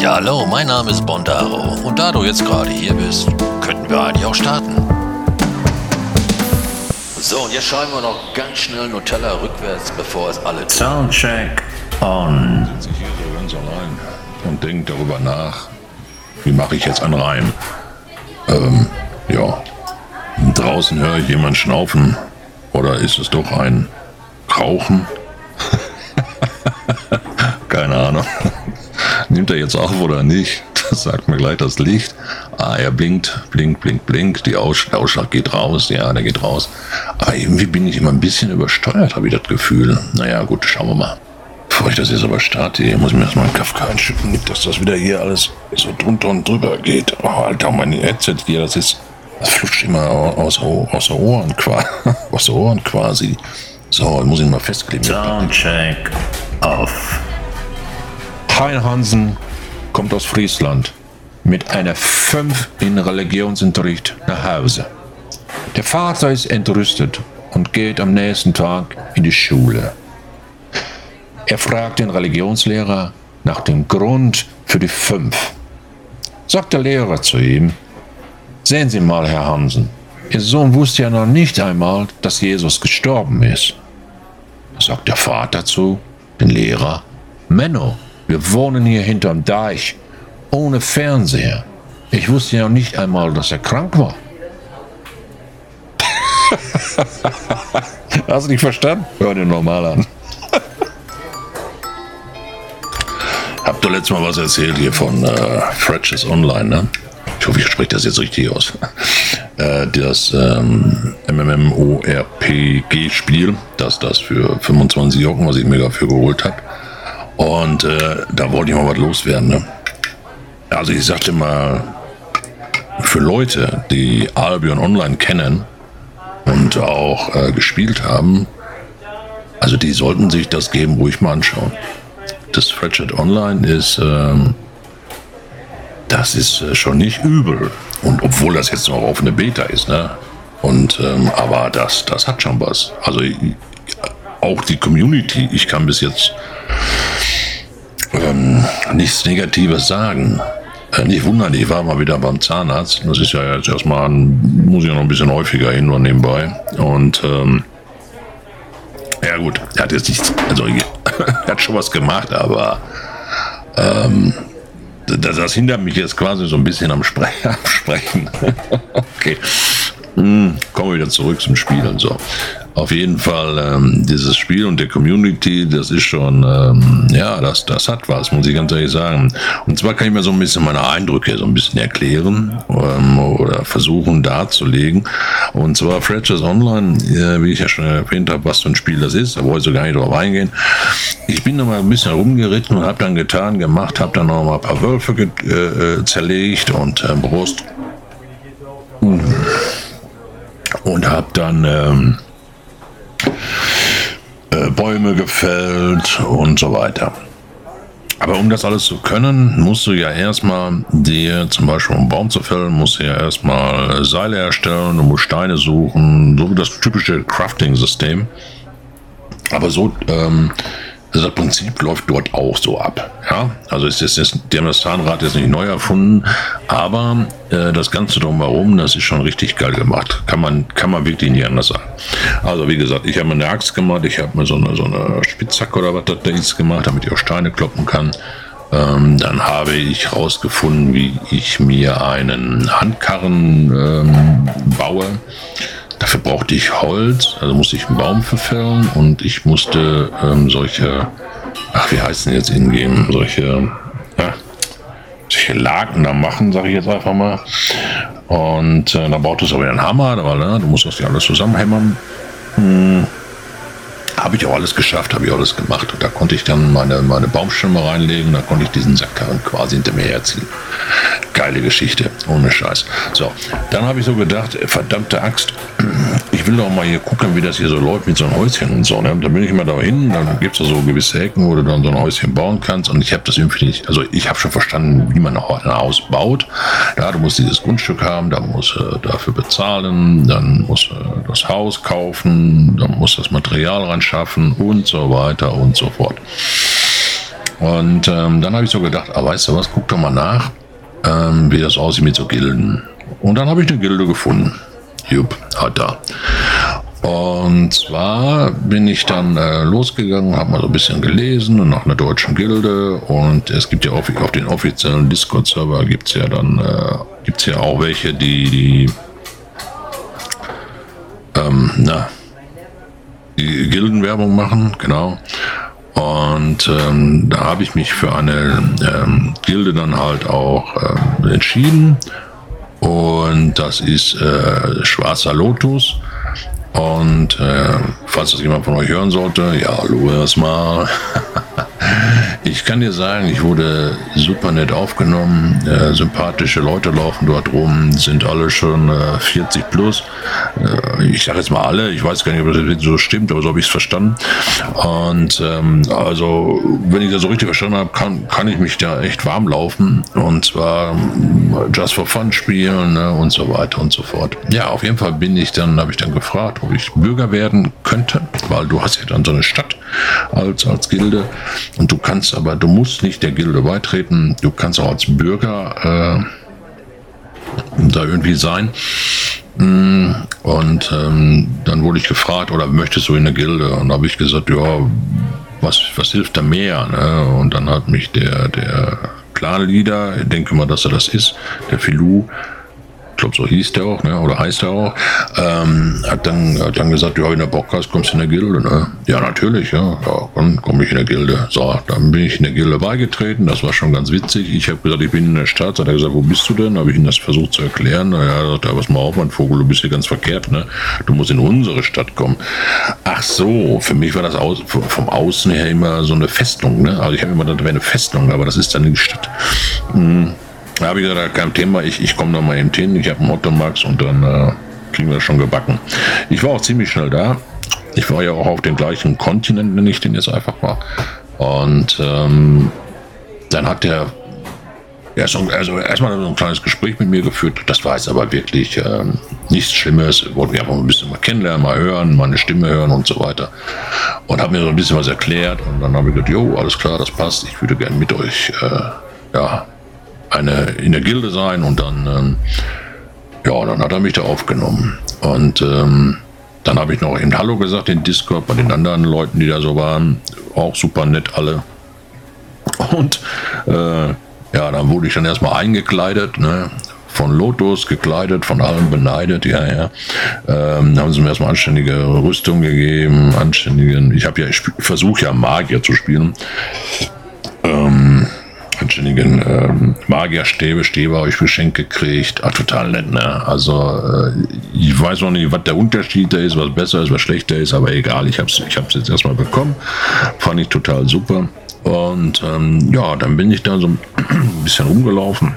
Ja, hallo, mein Name ist Bondaro. Und da du jetzt gerade hier bist, könnten wir eigentlich auch starten. So, und jetzt schreiben wir noch ganz schnell Nutella rückwärts, bevor es alle tun. Soundcheck on. sitze ich hier so ganz allein und denke darüber nach, wie mache ich jetzt einen Reim. Ähm, ja. Draußen höre ich jemanden schnaufen. Oder ist es doch ein Rauchen? Keine Ahnung. Nimmt er jetzt auf oder nicht? Das sagt mir gleich das Licht. Ah, er blinkt, blinkt, blinkt, blinkt. Die Aus der Ausschlag geht raus. Ja, der geht raus. Aber irgendwie bin ich immer ein bisschen übersteuert, habe ich das Gefühl. Naja, gut, schauen wir mal. Bevor ich das jetzt aber starte, hier muss ich mir erstmal einen Kafka einschütten, dass das wieder hier alles so drunter und drüber geht. Oh, Alter, mein Headset hier, das ist, das flutscht immer aus, aus den Ohren, aus Ohren quasi. So, muss ich mal festkleben. Soundcheck off. Hein Hansen kommt aus Friesland mit einer 5 in Religionsunterricht nach Hause. Der Vater ist entrüstet und geht am nächsten Tag in die Schule. Er fragt den Religionslehrer nach dem Grund für die 5. Sagt der Lehrer zu ihm, sehen Sie mal, Herr Hansen, Ihr Sohn wusste ja noch nicht einmal, dass Jesus gestorben ist. Sagt der Vater zu den Lehrer, Menno, wir wohnen hier hinterm Deich, ohne Fernseher. Ich wusste ja nicht einmal, dass er krank war. Hast du nicht verstanden? Hör dir normal an. Hab doch letztes Mal was erzählt hier von äh, Fretches Online, ne? Ich hoffe, ich spreche das jetzt richtig aus. Äh, das ähm, MMORPG-Spiel, das das für 25 Euro, was ich mir dafür geholt habe. Und äh, da wollte ich mal was loswerden. Ne? Also ich sagte mal, für Leute, die Albion Online kennen und auch äh, gespielt haben, also die sollten sich das Game ruhig mal anschauen. Das Fretchet Online ist, ähm, das ist äh, schon nicht übel. Und obwohl das jetzt noch auf eine Beta ist, ne? Und ähm, aber das, das hat schon was. Also ich, auch die Community, ich kann bis jetzt ähm, nichts Negatives sagen. Äh, nicht wundern, ich war mal wieder beim Zahnarzt. Das ist ja jetzt erstmal, ein, muss ich ja noch ein bisschen häufiger hin und nebenbei. Und ähm, ja gut, er hat jetzt nichts, also er hat schon was gemacht, aber ähm, das, das hindert mich jetzt quasi so ein bisschen am, Spre am Sprechen. okay. Hm, kommen wir wieder zurück zum Spielen. So. Auf jeden Fall, ähm, dieses Spiel und der Community, das ist schon, ähm, ja, das, das hat was, muss ich ganz ehrlich sagen. Und zwar kann ich mir so ein bisschen meine Eindrücke so ein bisschen erklären ähm, oder versuchen darzulegen. Und zwar Fletchers Online, äh, wie ich ja schon erwähnt habe, was für ein Spiel das ist, da wollte ich so gar nicht drauf eingehen. Ich bin noch mal ein bisschen rumgeritten und habe dann getan, gemacht, habe dann noch mal ein paar Wölfe äh, äh, zerlegt und äh, Brust. Und habe dann ähm, äh, Bäume gefällt und so weiter. Aber um das alles zu können, musst du ja erstmal dir, zum Beispiel einen Baum zu fällen, musst du ja erstmal Seile erstellen, du musst Steine suchen, so wie das typische Crafting-System. Aber so, ähm, das Prinzip läuft dort auch so ab. Ja? Also ist jetzt, die haben das Zahnrad jetzt nicht neu erfunden, aber äh, das Ganze drumherum, das ist schon richtig geil gemacht. Kann man, kann man wirklich nicht anders sagen. Also wie gesagt, ich habe mir eine Axt gemacht, ich habe mir so eine, so eine Spitzhacke oder was das da ist gemacht, damit ich auch Steine kloppen kann. Ähm, dann habe ich herausgefunden, wie ich mir einen Handkarren ähm, baue. Dafür brauchte ich Holz, also musste ich einen Baum verfällen und ich musste ähm, solche, ach, wie heißt denn jetzt in-game, solche, ja, solche Laken da machen, sage ich jetzt einfach mal. Und äh, da brauchtest du aber einen Hammer, weil ne, du musst das ja alles zusammenhämmern. Hm. Habe ich auch alles geschafft, habe ich alles gemacht. Und da konnte ich dann meine, meine Baumstämme reinlegen, da konnte ich diesen Sackkarren quasi hinter mir herziehen. Geile Geschichte, ohne Scheiß. So, dann habe ich so gedacht, verdammte Axt, ich will doch mal hier gucken, wie das hier so läuft mit so einem Häuschen und so. Ne? Und dann bin ich immer da hin, dann gibt es so gewisse Ecken, wo du dann so ein Häuschen bauen kannst. Und ich habe das irgendwie nicht, also ich habe schon verstanden, wie man ein Haus baut. Ja, du musst dieses Grundstück haben, dann musst du dafür bezahlen, dann musst du das Haus kaufen, dann musst du das Material ran schaffen und so weiter und so fort. Und ähm, dann habe ich so gedacht, ah, weißt du was, guck doch mal nach, ähm, wie das aussieht mit so Gilden. Und dann habe ich eine Gilde gefunden. Jupp, hat da. Und zwar bin ich dann äh, losgegangen, habe mal so ein bisschen gelesen und nach einer deutschen Gilde. Und es gibt ja auch auf den offiziellen Discord-Server gibt es ja dann äh, gibt's ja auch welche, die, die ähm, na, Gildenwerbung machen, genau. Und ähm, da habe ich mich für eine ähm, Gilde dann halt auch ähm, entschieden. Und das ist äh, Schwarzer Lotus. Und äh, falls das jemand von euch hören sollte, ja, hallo erstmal. ich kann dir sagen, ich wurde super nett aufgenommen. Äh, sympathische Leute laufen dort rum, sind alle schon äh, 40 plus. Äh, ich sage jetzt mal alle, ich weiß gar nicht, ob das so stimmt, aber so habe ich es verstanden. Und ähm, also, wenn ich das so richtig verstanden habe, kann, kann ich mich da echt warm laufen. Und zwar just for fun spielen ne, und so weiter und so fort. Ja, auf jeden Fall bin ich dann, habe ich dann gefragt, ob ich Bürger werden könnte, weil du hast ja dann so eine Stadt als, als Gilde und du kannst aber, du musst nicht der Gilde beitreten, du kannst auch als Bürger äh, da irgendwie sein. Mm, und ähm, dann wurde ich gefragt, oder möchtest du in der Gilde? Und da habe ich gesagt, ja, was, was hilft da mehr? Ne? Und dann hat mich der, der Clan-Leader, ich denke mal, dass er das ist, der Filou, glaube, so hieß der auch, ne? oder heißt er auch, ähm, hat, dann, hat dann gesagt, ja, wenn du Bock hast, kommst du in der Gilde. Ne? Ja, natürlich, ja, ja dann komme ich in der Gilde. So, dann bin ich in der Gilde beigetreten, das war schon ganz witzig. Ich habe gesagt, ich bin in der Stadt. Hat er gesagt, wo bist du denn? Habe ich ihm das versucht zu erklären. Na ja, sagt was mal auf, mein Vogel, du bist hier ganz verkehrt, ne? Du musst in unsere Stadt kommen. Ach so, für mich war das aus, vom Außen her immer so eine Festung, ne? Also ich habe immer gedacht, das wäre eine Festung, aber das ist dann die Stadt. Hm. Habe ich gesagt, kein Thema, ich, ich komme da mal eben hin, ich habe einen Ottomax und dann äh, kriegen wir schon gebacken. Ich war auch ziemlich schnell da. Ich war ja auch auf dem gleichen Kontinent, nenne ich den jetzt einfach mal. Und ähm, dann hat der ja, also erstmal so ein kleines Gespräch mit mir geführt. Das war jetzt aber wirklich ähm, nichts Schlimmes. Wollten wir einfach ein bisschen mal kennenlernen, mal hören, meine Stimme hören und so weiter. Und habe mir so ein bisschen was erklärt. Und dann habe ich gesagt, jo, alles klar, das passt. Ich würde gerne mit euch äh, ja, eine in der Gilde sein und dann, ähm, ja, dann hat er mich da aufgenommen. Und ähm, dann habe ich noch eben Hallo gesagt in Discord bei den anderen Leuten, die da so waren. Auch super nett alle. Und äh, ja, dann wurde ich dann erstmal eingekleidet, ne? von Lotus gekleidet, von allen beneidet, ja, ja. Ähm, haben sie mir erstmal anständige Rüstung gegeben, anständigen, ich habe ja, ich versuche ja Magier zu spielen. Ähm, anständigen ähm, Magierstäbe, Stäbe habe ich geschenkt gekriegt. Ah, total nett, ne? Also, äh, ich weiß noch nicht, was der Unterschied da ist, was besser ist, was schlechter ist, aber egal, ich habe es ich hab's jetzt erstmal bekommen. Fand ich total super. Und ähm, ja, dann bin ich da so ein bisschen rumgelaufen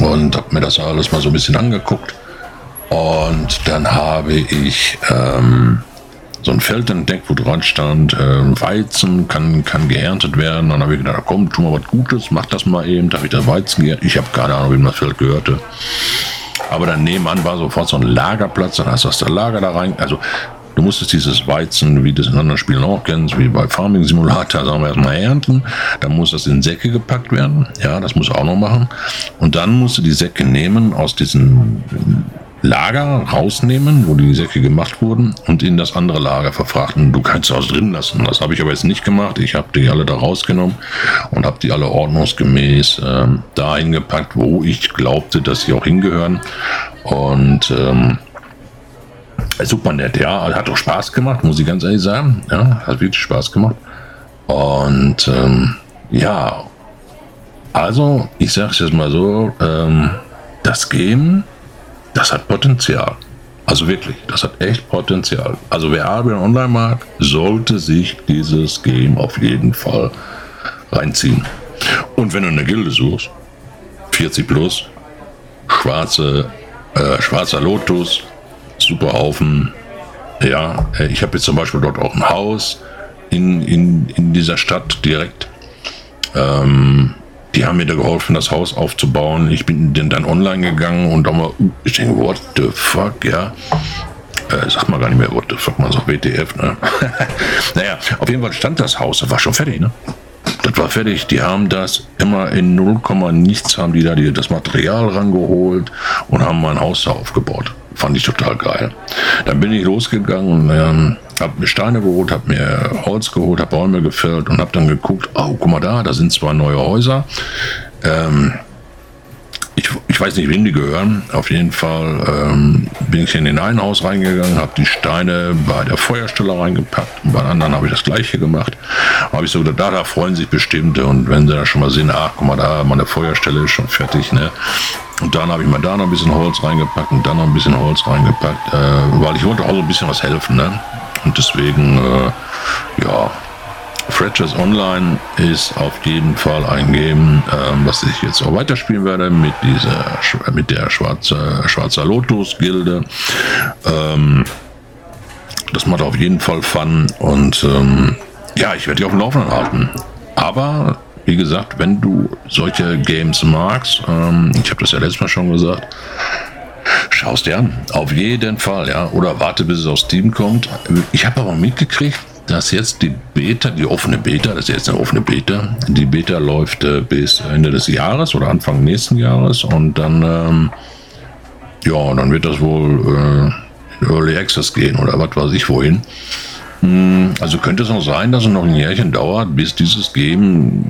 und habe mir das alles mal so ein bisschen angeguckt. Und dann habe ich ähm, so ein Feld entdeckt, wo dran stand, äh, Weizen kann, kann geerntet werden. Dann habe ich gedacht, komm, tu mal was Gutes, mach das mal eben. Da habe ich da Weizen geerntet. Ich habe keine Ahnung, wem das Feld gehörte. Aber dann nebenan war sofort so ein Lagerplatz, dann hast du das Lager da rein. Also du musstest dieses Weizen, wie du es in anderen Spielen auch kennst, wie bei Farming Simulator, sagen wir erstmal ernten. Dann muss das in Säcke gepackt werden. Ja, das muss auch noch machen. Und dann musst du die Säcke nehmen aus diesen Lager rausnehmen, wo die Säcke gemacht wurden, und in das andere Lager verfrachten. Du kannst es drin lassen. Das habe ich aber jetzt nicht gemacht. Ich habe die alle da rausgenommen und habe die alle ordnungsgemäß ähm, dahin gepackt, wo ich glaubte, dass sie auch hingehören. Und ähm, super nett, ja. Hat auch Spaß gemacht, muss ich ganz ehrlich sagen. Ja, hat wirklich Spaß gemacht. Und ähm, ja, also ich sage es jetzt mal so, ähm, das Game das hat Potenzial. Also wirklich, das hat echt Potenzial. Also wer Albion Online mag, sollte sich dieses Game auf jeden Fall reinziehen. Und wenn du eine Gilde suchst, 40 plus, schwarze, äh, schwarzer Lotus, super Haufen. Ja, äh, ich habe jetzt zum Beispiel dort auch ein Haus in, in, in dieser Stadt direkt. Ähm, die haben mir da geholfen, das Haus aufzubauen. Ich bin dann online gegangen und da mal, ich denke, what the fuck, ja. Äh, sag mal gar nicht mehr, what the fuck, man sagt WTF, ne? naja, auf jeden Fall stand das Haus, das war schon fertig, ne? Das war fertig. Die haben das immer in 0, nichts haben die da die, das Material rangeholt und haben mein Haus da aufgebaut. Fand ich total geil. Dann bin ich losgegangen und ähm, habe mir Steine geholt, habe mir Holz geholt, habe Bäume gefällt und habe dann geguckt, oh, guck mal da, da sind zwei neue Häuser. Ähm, ich, ich weiß nicht, wem die gehören. Auf jeden Fall ähm, bin ich in den einen Haus reingegangen, habe die Steine bei der Feuerstelle reingepackt und bei anderen habe ich das gleiche gemacht. Habe ich so gedacht, da, da freuen sich bestimmte und wenn sie da schon mal sehen, ach guck mal da, meine Feuerstelle ist schon fertig, ne? Und dann habe ich mal da noch ein bisschen Holz reingepackt und dann noch ein bisschen Holz reingepackt, äh, weil ich wollte auch so ein bisschen was helfen, ne? Und deswegen, äh, ja, Fractures Online ist auf jeden Fall ein Game, ähm, was ich jetzt auch weiterspielen werde mit dieser mit der schwarze, schwarzer Lotus Gilde. Ähm, das macht auf jeden Fall Fun und ähm, ja, ich werde dich auf dem Laufenden halten. Aber wie gesagt, wenn du solche Games magst, ähm, ich habe das ja letztes Mal schon gesagt, schaust dir an. Auf jeden Fall, ja. Oder warte, bis es auf Steam kommt. Ich habe aber mitgekriegt, dass jetzt die Beta, die offene Beta, das ist jetzt eine offene Beta, die Beta läuft äh, bis Ende des Jahres oder Anfang nächsten Jahres und dann, ähm, ja, dann wird das wohl äh, Early Access gehen oder was weiß ich wohin. Hm, also könnte es noch sein, dass es noch ein Jährchen dauert, bis dieses Game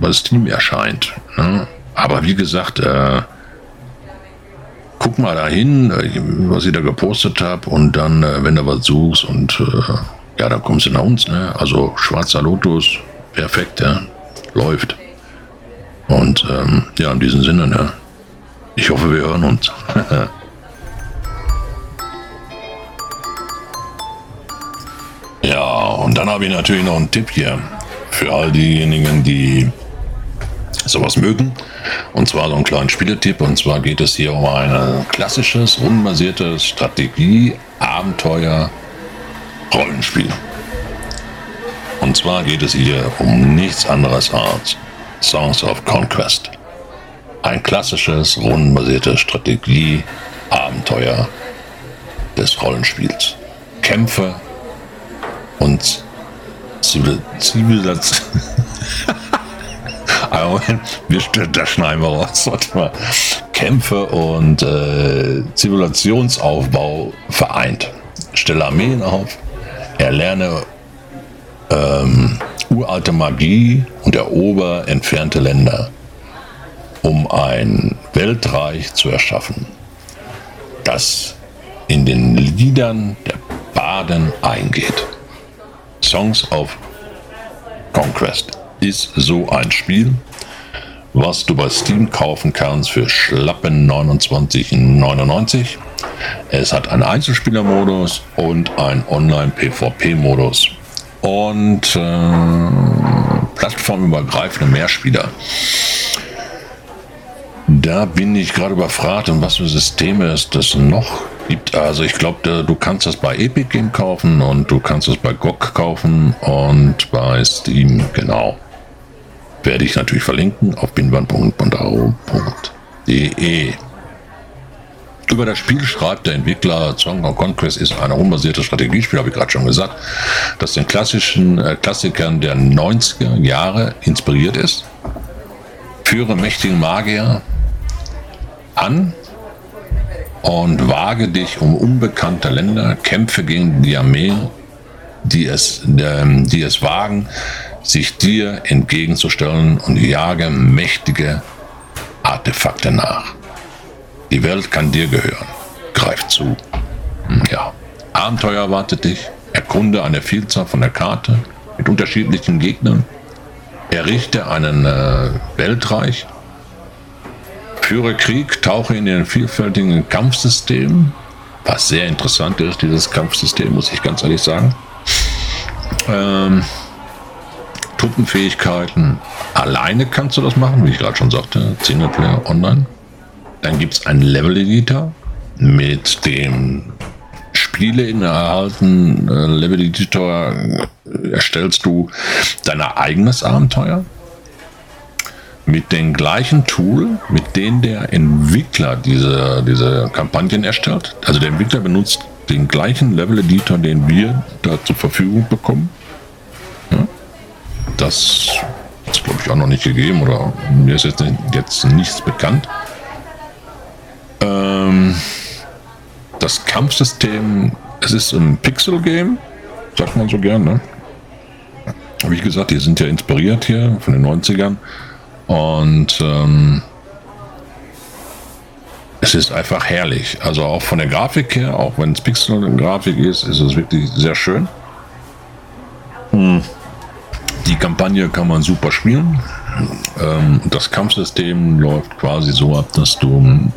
bei Steam erscheint. Ne? Aber wie gesagt, äh, guck mal dahin, äh, was ich da gepostet habe und dann, äh, wenn du was suchst und äh, ja, dann kommst du nach uns, ne? Also schwarzer Lotus, perfekt, ja. Läuft. Und ähm, ja, in diesem Sinne, ne? Ich hoffe, wir hören uns. ja, und dann habe ich natürlich noch einen Tipp hier für all diejenigen, die sowas mögen. Und zwar so einen kleinen Spieletipp. Und zwar geht es hier um ein klassisches, rundenbasiertes Strategie-Abenteuer Rollenspiel. Und zwar geht es hier um nichts anderes als Songs of Conquest. Ein klassisches, rundenbasiertes Strategie-Abenteuer des Rollenspiels. Kämpfe und Zivilisation. das schneiden wir raus. Warte mal. Kämpfe und äh, Zivilisationsaufbau vereint. Stelle Armeen auf, Erlerne ähm, uralte Magie und erober entfernte Länder, um ein Weltreich zu erschaffen, das in den Liedern der Baden eingeht. Songs of Conquest ist so ein Spiel, was du bei Steam kaufen kannst für schlappen 29,99. Es hat einen Einzelspielermodus und einen Online-PvP-Modus und äh, plattformübergreifende Mehrspieler. Da bin ich gerade überfragt, und was für Systeme es das noch gibt. Also ich glaube, du kannst das bei Epic Game kaufen und du kannst es bei GOG kaufen und bei Steam, genau werde ich natürlich verlinken auf binban.bondaro.de. Über das Spiel schreibt der Entwickler Song of Conquest ist ein unbasiertes Strategiespiel, habe ich gerade schon gesagt, das den klassischen äh, Klassikern der 90er Jahre inspiriert ist. Führe mächtigen Magier an und wage dich um unbekannte Länder, kämpfe gegen die Armee, die es, die es wagen, sich dir entgegenzustellen und jage mächtige Artefakte nach. Die Welt kann dir gehören. Greif zu. Hm, ja. Abenteuer erwartet dich. Erkunde eine Vielzahl von der Karte mit unterschiedlichen Gegnern. Errichte einen äh, Weltreich. Führe Krieg, tauche in den vielfältigen Kampfsystemen. Was sehr interessant ist, dieses Kampfsystem, muss ich ganz ehrlich sagen. Ähm, Truppenfähigkeiten. Alleine kannst du das machen, wie ich gerade schon sagte, Singleplayer online. Dann gibt es einen Level-Editor, mit dem Spiele in erhalten äh, Level-Editor äh, erstellst du dein eigenes Abenteuer mit dem gleichen Tool, mit dem der Entwickler diese, diese Kampagnen erstellt. Also der Entwickler benutzt den gleichen Level-Editor, den wir da zur Verfügung bekommen das glaube ich, auch noch nicht gegeben oder mir ist jetzt, jetzt nichts bekannt. Ähm, das Kampfsystem, es ist ein Pixel-Game, sagt man so gern, ne? Wie gesagt, die sind ja inspiriert hier von den 90ern. Und ähm, es ist einfach herrlich. Also auch von der Grafik her, auch wenn es Pixel-Grafik ist, ist es wirklich sehr schön. Kampagne kann man super spielen. Ähm, das Kampfsystem läuft quasi so ab, dass du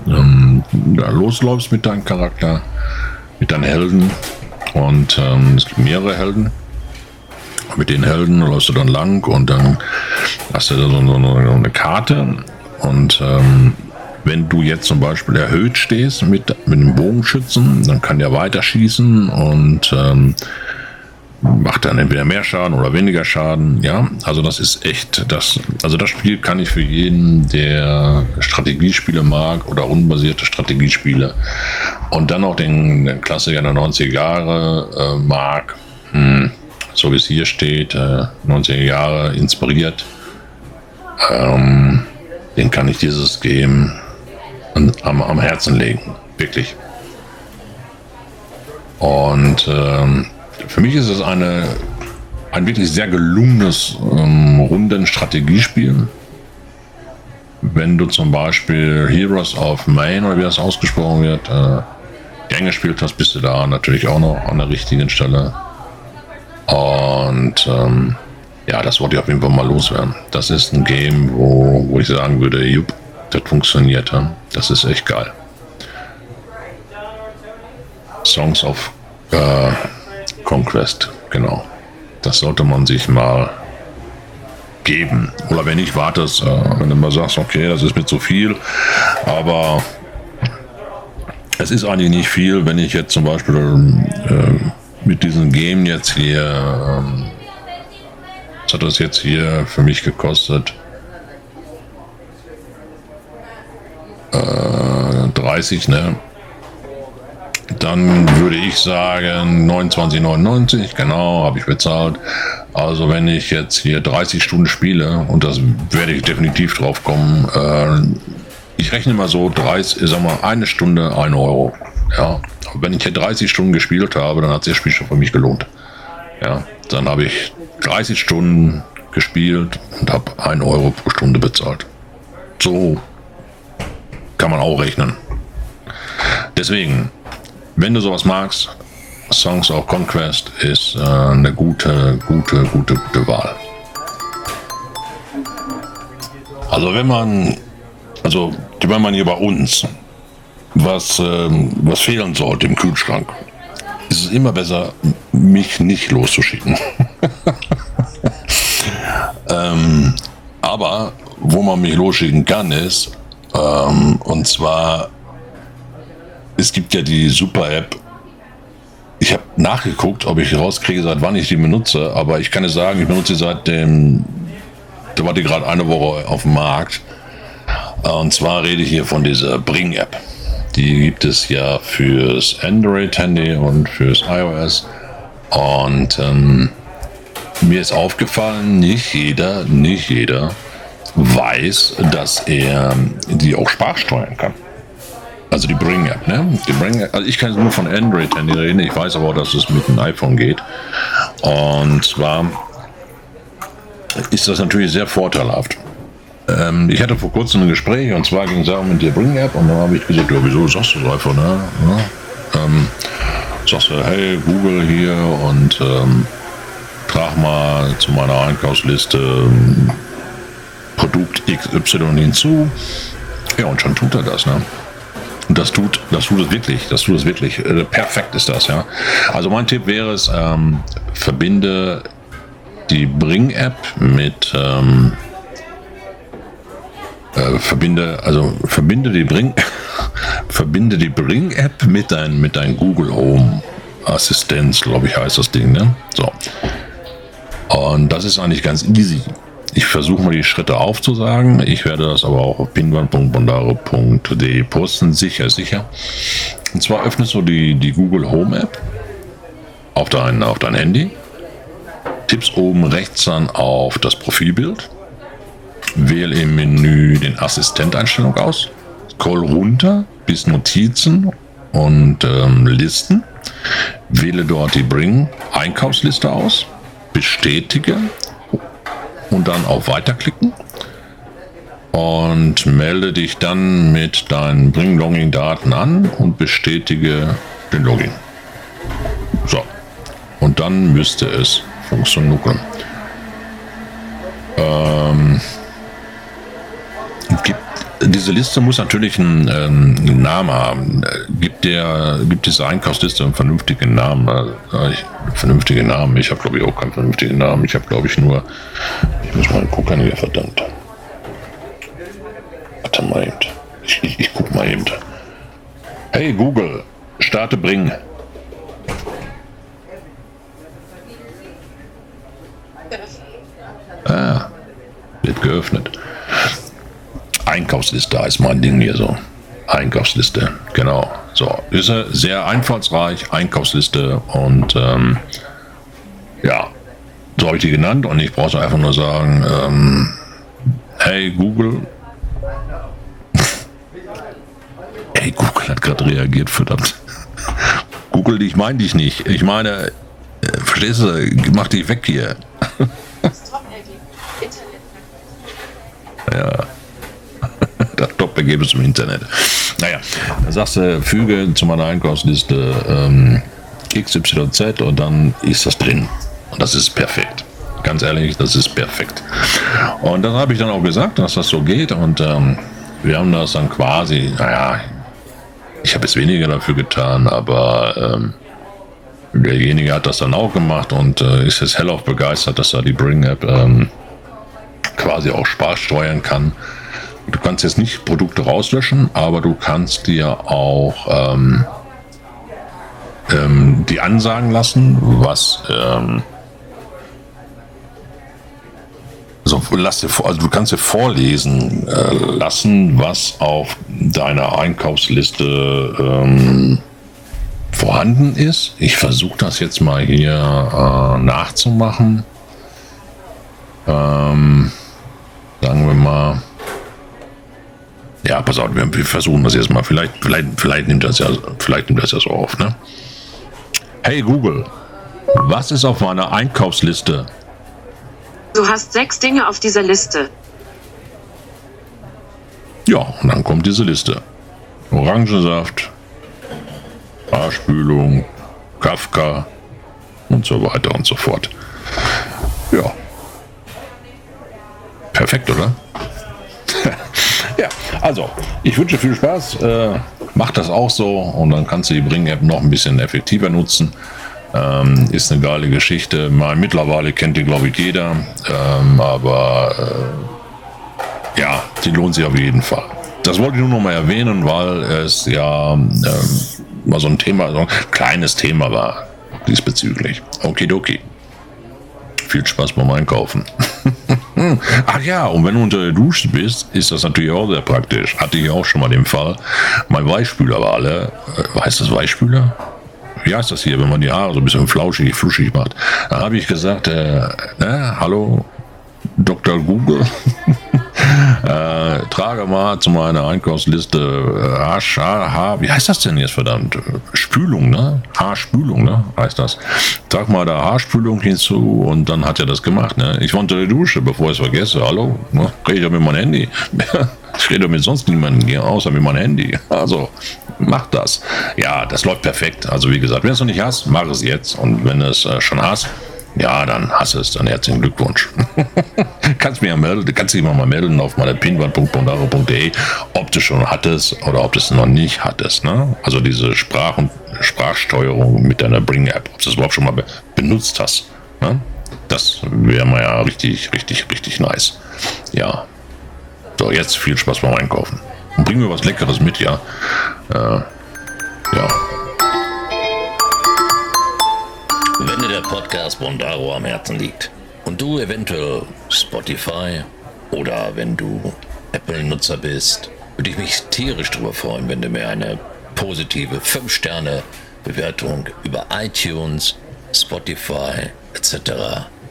ähm, da losläufst mit deinem Charakter, mit deinen Helden. Und ähm, es gibt mehrere Helden. Mit den Helden läufst du dann lang und dann hast du da so, so eine Karte. Und ähm, wenn du jetzt zum Beispiel erhöht stehst mit, mit dem Bogenschützen, dann kann der weiter schießen und ähm, macht dann entweder mehr Schaden oder weniger Schaden. Ja, also das ist echt das. Also das Spiel kann ich für jeden, der Strategiespiele mag oder unbasierte Strategiespiele und dann auch den, den Klassiker der 90er Jahre äh, mag, hm, so wie es hier steht, äh, 90er Jahre inspiriert, ähm, den kann ich dieses Game am, am Herzen legen. Wirklich. Und ähm, für mich ist es eine, ein wirklich sehr gelungenes ähm, Runden-Strategiespiel. Wenn du zum Beispiel Heroes of Main oder wie das ausgesprochen wird, äh, gern gespielt hast, bist du da natürlich auch noch an der richtigen Stelle. Und ähm, ja, das wollte ich auf jeden Fall mal loswerden. Das ist ein Game, wo, wo ich sagen würde, jupp, das funktioniert. Das ist echt geil. Songs of äh, Conquest, genau. Das sollte man sich mal geben. Oder wenn nicht, wartest, äh, wenn du mal sagst, okay, das ist mir zu viel, aber es ist eigentlich nicht viel, wenn ich jetzt zum Beispiel äh, mit diesem Game jetzt hier, ähm, was hat das jetzt hier für mich gekostet? 30, ne? Dann würde ich sagen 29,99, genau, habe ich bezahlt. Also wenn ich jetzt hier 30 Stunden spiele, und das werde ich definitiv drauf kommen, äh, ich rechne mal so 30, sag mal, eine Stunde, 1 Euro. Ja, wenn ich hier 30 Stunden gespielt habe, dann hat sich das Spiel schon für mich gelohnt. Ja, dann habe ich 30 Stunden gespielt und habe 1 Euro pro Stunde bezahlt. So kann man auch rechnen. Deswegen, wenn du sowas magst, Songs of Conquest ist äh, eine gute, gute, gute, gute Wahl. Also wenn man, also wenn man hier bei uns was, ähm, was fehlen sollte im Kühlschrank, ist es immer besser, mich nicht loszuschicken. ähm, aber wo man mich losschicken kann, ist, ähm, und zwar, es gibt ja die Super-App. Ich habe nachgeguckt, ob ich rauskriege, seit wann ich die benutze, aber ich kann es sagen, ich benutze sie seit dem, da war die gerade eine Woche auf dem Markt. Und zwar rede ich hier von dieser Bring-App. Die gibt es ja fürs Android-Handy und fürs iOS. Und ähm, mir ist aufgefallen, nicht jeder, nicht jeder weiß, dass er die auch sprachsteuern kann. Also die Bring-App, ne? Die Bring also ich kann nur von Android-Handy reden, ich weiß aber dass es mit dem iPhone geht. Und zwar ist das natürlich sehr vorteilhaft. Ähm, ich hatte vor kurzem ein Gespräch und zwar ging es auch mit der Bring-App und dann habe ich gesagt, ja, wieso sagst du das einfach, ne? Ja, ähm, sagst du, hey, Google hier und ähm, trag mal zu meiner Einkaufsliste ähm, Produkt XY hinzu. Ja, und schon tut er das, ne? Und das tut, das tut es wirklich, das tut es wirklich. Äh, perfekt ist das, ja. Also mein Tipp wäre es, ähm, verbinde die Bring-App mit ähm, äh, verbinde, also verbinde die Bring, verbinde die Bring-App mit dein, mit dein Google Home Assistenz, glaube ich, heißt das Ding, ne? So. Und das ist eigentlich ganz easy. Ich versuche mal die Schritte aufzusagen. Ich werde das aber auch auf pinguan.bondaro.de posten. Sicher, sicher. Und zwar öffnest du die, die Google Home App auf dein, auf dein Handy. Tippst oben rechts dann auf das Profilbild. wähle im Menü den Assistenteinstellung aus, scroll runter bis Notizen und ähm, Listen, wähle dort die Bring Einkaufsliste aus, bestätige und dann auf Weiterklicken und melde dich dann mit deinen Bring Login Daten an und bestätige den Login. So. Und dann müsste es funktionieren. Ähm, diese Liste muss natürlich einen, ähm, einen Namen haben. Gibt, der, gibt diese Einkaufsliste einen vernünftigen Namen? Äh, ich, vernünftigen Namen. Ich habe, glaube ich, auch keinen vernünftigen Namen. Ich habe, glaube ich, nur. Ich muss mal gucken hier, verdammt. Warte mal eben. Ich, ich, ich guck mal eben. Hey Google, starte Bring. Ah, wird geöffnet. Einkaufsliste heißt mein Ding hier so. Einkaufsliste, genau. So, ist sehr einfallsreich, Einkaufsliste und ähm, ja, so habe ich die genannt und ich brauche einfach nur sagen, ähm, hey Google. hey, Google hat gerade reagiert, verdammt. Google, ich meine dich nicht. Ich meine, äh, verstehst du, mach dich weg hier. ja. Das Top-Ergebnis im Internet. Naja, da sagst du, füge zu meiner Einkaufsliste ähm, XYZ und dann ist das drin. Und das ist perfekt. Ganz ehrlich, das ist perfekt. Und dann habe ich dann auch gesagt, dass das so geht. Und ähm, wir haben das dann quasi, naja, ich habe es weniger dafür getan, aber ähm, derjenige hat das dann auch gemacht und äh, ist jetzt hellauf begeistert, dass er die Bring-App ähm, quasi auch Spaß steuern kann. Du kannst jetzt nicht Produkte rauslöschen, aber du kannst dir auch ähm, ähm, die ansagen lassen, was ähm, also, lass dir, also du kannst dir vorlesen äh, lassen, was auf deiner Einkaufsliste ähm, vorhanden ist. Ich versuche das jetzt mal hier äh, nachzumachen. Ähm, sagen wir mal. Ja, pass auf, wir, versuchen das jetzt mal. Vielleicht, vielleicht, vielleicht nimmt das ja, vielleicht nimmt das ja so auf, ne? Hey Google, was ist auf meiner Einkaufsliste? Du hast sechs Dinge auf dieser Liste. Ja, und dann kommt diese Liste. Orangensaft, Haarspülung, Kafka und so weiter und so fort. Ja. Perfekt, oder? Ja, also, ich wünsche viel Spaß. Äh, mach das auch so und dann kannst du die Bring-App noch ein bisschen effektiver nutzen. Ähm, ist eine geile Geschichte. Mal, mittlerweile kennt die, glaube ich, jeder. Ähm, aber äh, ja, die lohnt sich auf jeden Fall. Das wollte ich nur noch mal erwähnen, weil es ja ähm, mal so ein Thema, so ein kleines Thema war diesbezüglich. Okidoki. Viel Spaß beim Einkaufen. Ach ja, und wenn du unter der Dusche bist, ist das natürlich auch sehr praktisch. Hatte ich auch schon mal den Fall. Mein Weichspüler war alle. Äh, heißt das Weichspüler? Wie heißt das hier, wenn man die Haare so ein bisschen flauschig, fluschig macht? Da habe ich gesagt, äh, ne, hallo, Dr. Google. äh, trage mal zu meiner Einkaufsliste äh, Haarsch, Haar, wie heißt das denn jetzt verdammt? Spülung, ne? Haarspülung, ne? Heißt das. Trag mal da Haarspülung hinzu und dann hat er das gemacht, ne? Ich war unter Dusche, bevor ich es vergesse. Hallo, ne? Rede ich mit meinem Handy. ich rede mit sonst niemandem außer mit meinem Handy. Also, mach das. Ja, das läuft perfekt. Also, wie gesagt, wenn du es noch nicht hast, mach es jetzt. Und wenn du es äh, schon hast, ja, dann hast du es, dann herzlichen Glückwunsch. kannst mir ja melden, kannst dich mal melden auf meiner pinwand.bondaro.de, ob du schon hattest oder ob du es noch nicht hattest. Ne? Also diese Sprach- und Sprachsteuerung mit deiner Bring-App, ob du es überhaupt schon mal be benutzt hast. Ne? Das wäre mal ja richtig, richtig, richtig nice. Ja. So, jetzt viel Spaß beim Einkaufen. Und bring mir was Leckeres mit, ja. Äh, ja. Podcast Bondaro am Herzen liegt und du eventuell Spotify oder wenn du Apple-Nutzer bist, würde ich mich tierisch darüber freuen, wenn du mir eine positive 5-Sterne-Bewertung über iTunes, Spotify etc.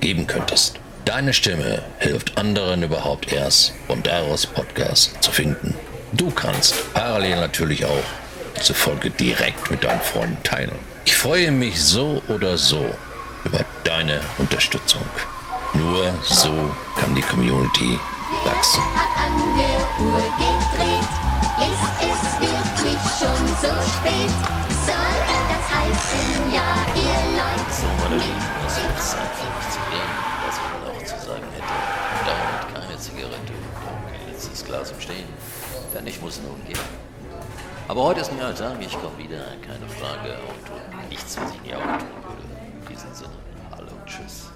geben könntest. Deine Stimme hilft anderen überhaupt erst, Bondaros Podcast zu finden. Du kannst parallel natürlich auch diese Folge direkt mit deinen Freunden teilen. Ich freue mich so oder so über deine Unterstützung. Nur so kann die Community wachsen. hat an der Uhr gedreht. Ist es wirklich schon so spät? Soll das heißen, ja, ihr Leute? So, meine Lieben, es wird Zeit für mich zu gehen. Was ich noch zu sagen hätte. Dauert keine Zigarette und ein letztes Glas im Stehen. Denn ich muss nun gehen. Aber heute ist ein neuer Tag, ich komme wieder, keine Frage. Und tut nichts, was ich nie auch tun würde. In diesem Sinne, tschüss.